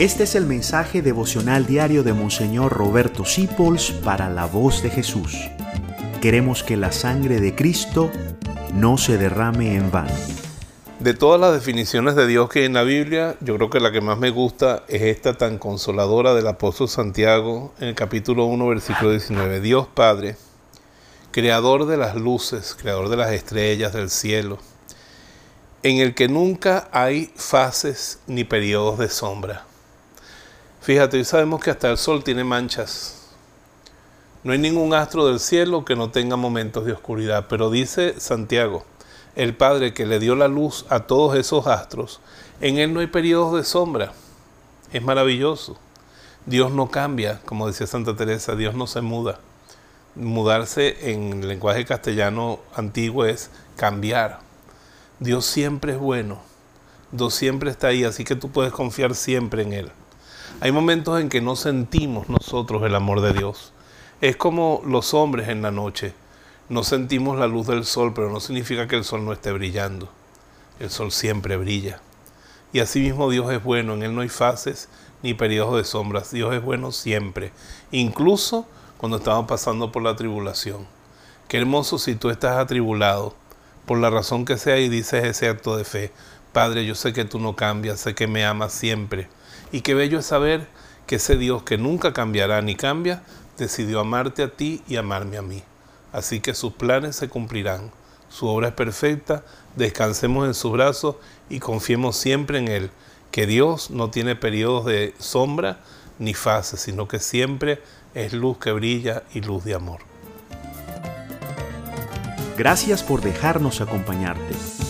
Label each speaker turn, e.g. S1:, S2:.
S1: Este es el mensaje devocional diario de Monseñor Roberto Sipols para la voz de Jesús. Queremos que la sangre de Cristo no se derrame en vano.
S2: De todas las definiciones de Dios que hay en la Biblia, yo creo que la que más me gusta es esta tan consoladora del apóstol Santiago en el capítulo 1, versículo 19. Dios Padre, creador de las luces, creador de las estrellas del cielo, en el que nunca hay fases ni periodos de sombra Fíjate, hoy sabemos que hasta el sol tiene manchas. No hay ningún astro del cielo que no tenga momentos de oscuridad, pero dice Santiago, el Padre que le dio la luz a todos esos astros, en él no hay periodos de sombra. Es maravilloso. Dios no cambia, como decía Santa Teresa, Dios no se muda. Mudarse en el lenguaje castellano antiguo es cambiar. Dios siempre es bueno. Dios siempre está ahí, así que tú puedes confiar siempre en Él. Hay momentos en que no sentimos nosotros el amor de Dios. Es como los hombres en la noche. No sentimos la luz del sol, pero no significa que el sol no esté brillando. El sol siempre brilla. Y asimismo Dios es bueno, en Él no hay fases ni periodos de sombras. Dios es bueno siempre, incluso cuando estamos pasando por la tribulación. Qué hermoso si tú estás atribulado, por la razón que sea, y dices ese acto de fe. Padre, yo sé que tú no cambias, sé que me amas siempre y qué bello es saber que ese Dios que nunca cambiará ni cambia, decidió amarte a ti y amarme a mí. Así que sus planes se cumplirán. Su obra es perfecta, descansemos en su brazo y confiemos siempre en Él, que Dios no tiene periodos de sombra ni fases, sino que siempre es luz que brilla y luz de amor.
S1: Gracias por dejarnos acompañarte.